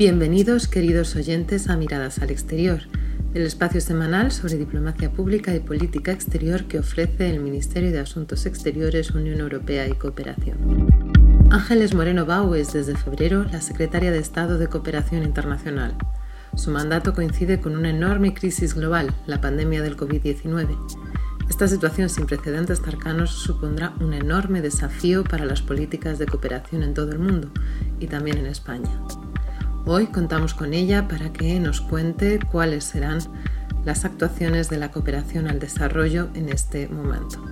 Bienvenidos, queridos oyentes, a Miradas al Exterior, el espacio semanal sobre diplomacia pública y política exterior que ofrece el Ministerio de Asuntos Exteriores, Unión Europea y Cooperación. Ángeles Moreno Bau es desde febrero la secretaria de Estado de Cooperación Internacional. Su mandato coincide con una enorme crisis global, la pandemia del COVID-19. Esta situación sin precedentes cercanos supondrá un enorme desafío para las políticas de cooperación en todo el mundo y también en España. Hoy contamos con ella para que nos cuente cuáles serán las actuaciones de la cooperación al desarrollo en este momento.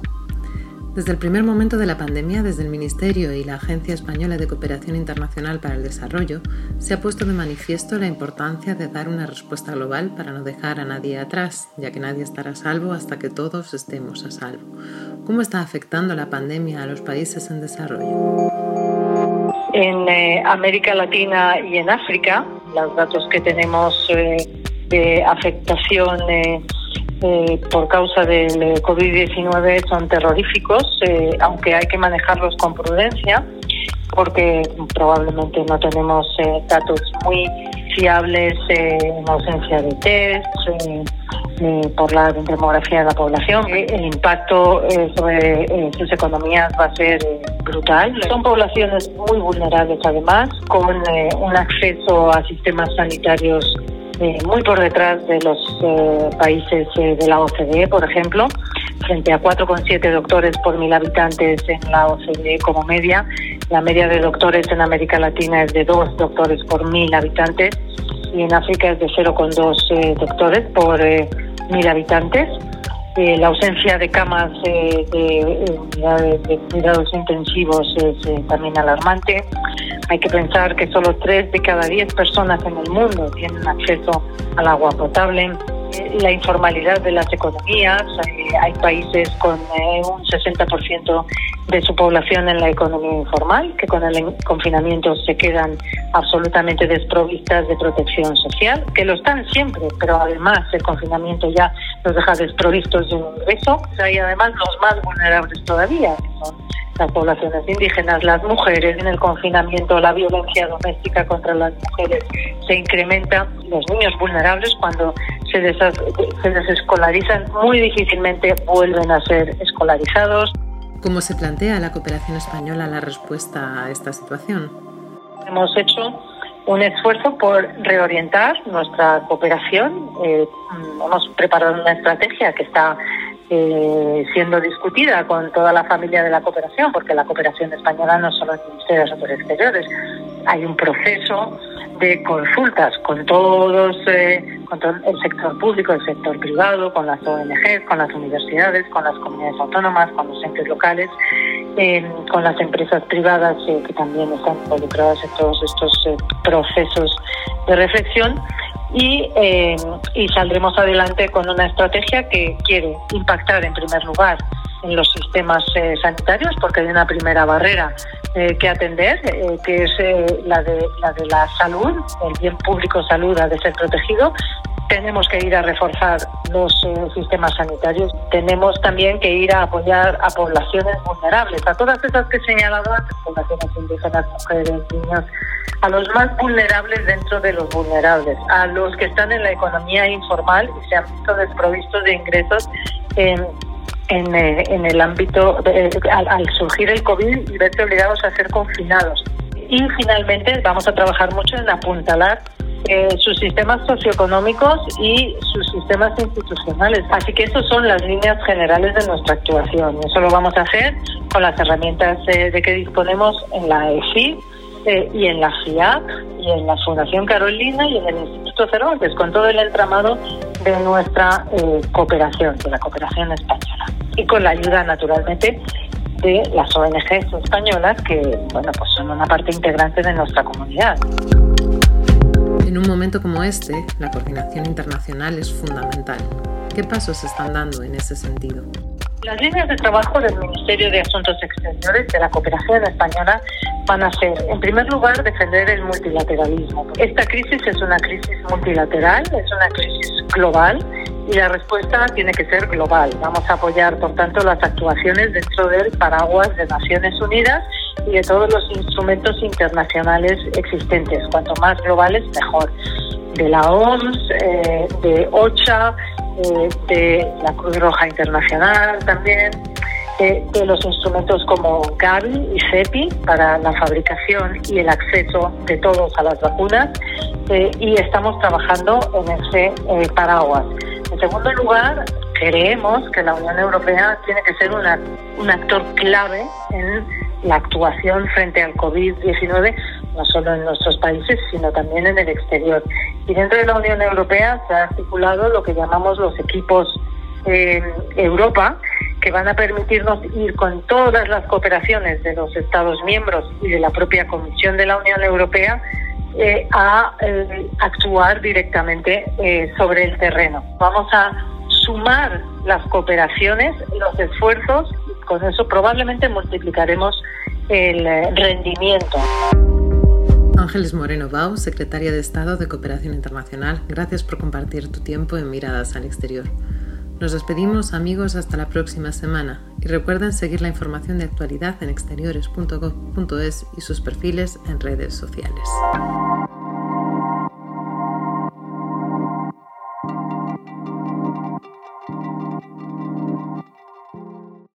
Desde el primer momento de la pandemia, desde el Ministerio y la Agencia Española de Cooperación Internacional para el Desarrollo, se ha puesto de manifiesto la importancia de dar una respuesta global para no dejar a nadie atrás, ya que nadie estará salvo hasta que todos estemos a salvo. ¿Cómo está afectando la pandemia a los países en desarrollo? En eh, América Latina y en África. Los datos que tenemos eh, de afectación eh, por causa del COVID-19 son terroríficos, aunque hay que manejarlos con prudencia porque probablemente no tenemos datos muy fiables en ausencia de test, por la demografía de la población. El impacto sobre sus economías va a ser brutal. Son poblaciones muy vulnerables además, con eh, un acceso a sistemas sanitarios eh, muy por detrás de los eh, países de la OCDE, por ejemplo, frente a 4,7 doctores por mil habitantes en la OCDE como media. La media de doctores en América Latina es de 2 doctores por mil habitantes y en África es de 0,2 doctores por mil habitantes la ausencia de camas de, unidades de cuidados intensivos es eh, también alarmante. Hay que pensar que solo 3 de cada 10 personas en el mundo tienen acceso al agua potable la informalidad de las economías. Hay, países con eh, un 60% de su población en la economía informal, que con el confinamiento se quedan absolutamente desprovistas de protección social, que lo están siempre, pero además el confinamiento ya los deja desprovistos de un ingreso. Hay además los más vulnerables todavía, que son las poblaciones indígenas, las mujeres. En el confinamiento la violencia doméstica contra las mujeres se incrementa. Los niños vulnerables cuando se, se desescolarizan muy difícilmente vuelven a ser escolarizados. ¿Cómo se plantea la cooperación española la respuesta a esta situación? Hemos hecho un esfuerzo por reorientar nuestra cooperación. Eh, hemos preparado una estrategia que está eh, siendo discutida con toda la familia de la cooperación, porque la cooperación española no solo es el Ministerio de Asuntos Exteriores, hay un proceso de consultas con todos, eh, con todo el sector público, el sector privado, con las ONGs, con las universidades, con las comunidades autónomas, con los entes locales, eh, con las empresas privadas que también están involucradas en todos estos procesos de reflexión y, eh, y saldremos adelante con una estrategia que quiere impactar en primer lugar en los sistemas eh, sanitarios porque hay una primera barrera eh, que atender que es la de la de la salud el bien público salud ha de ser protegido tenemos que ir a reforzar los sistemas sanitarios tenemos también que ir a apoyar a poblaciones vulnerables a todas esas que he señalado antes poblaciones indígenas mujeres niños a los más vulnerables dentro de los vulnerables, a los que están en la economía informal y se han visto desprovistos de ingresos en, eh, el ámbito, al, surgir el COVID y verse obligados a ser confinados. Y finalmente vamos a trabajar mucho en apuntalar eh, sus sistemas socioeconómicos y sus sistemas institucionales. Así que esas son las líneas generales de nuestra actuación. Eso lo vamos a hacer con las herramientas eh, de que disponemos en la EFI, eh, y en la FIAC y en la Fundación Carolina y en el Instituto Cervantes, con todo el entramado de nuestra eh, cooperación, de la cooperación española. Y con la ayuda, naturalmente, de las ONGs españolas que, bueno, pues son una parte integrante de nuestra comunidad. En un momento como este, la coordinación internacional es fundamental. ¿Qué pasos se están dando en ese sentido? Las líneas de trabajo del Ministerio de Asuntos Exteriores de la Cooperación Española van a ser, en primer lugar, defender el multilateralismo. Esta crisis es una crisis multilateral, es una crisis global y la respuesta tiene que ser global. Vamos a apoyar, por tanto, las actuaciones dentro del paraguas de Naciones Unidas y de todos los instrumentos internacionales existentes. Cuanto más globales, mejor. De la OMS, eh, de OCHA, eh, de la Cruz Roja Internacional también, de, los instrumentos como Gavi y CEPI para la fabricación y el acceso de todos a las vacunas eh, y estamos trabajando en ese paraguas. En segundo lugar, creemos que la Unión Europea tiene que ser una, un actor clave en la actuación frente al COVID-19, no solo en nuestros países, sino también en el exterior. Y dentro de la Unión Europea se ha articulado lo que llamamos los equipos eh, Europa, que van a permitirnos ir con todas las cooperaciones de los Estados miembros y de la propia Comisión de la Unión Europea eh, a eh, actuar directamente sobre el terreno. Vamos a sumar las cooperaciones, los esfuerzos, con eso probablemente multiplicaremos el eh, rendimiento. Ángeles Moreno Bau, secretaria de Estado de Cooperación Internacional, gracias por compartir tu tiempo en Miradas al Exterior. Nos despedimos amigos hasta la próxima semana y recuerden seguir la información de actualidad en exteriores.gov.es y sus perfiles en redes sociales.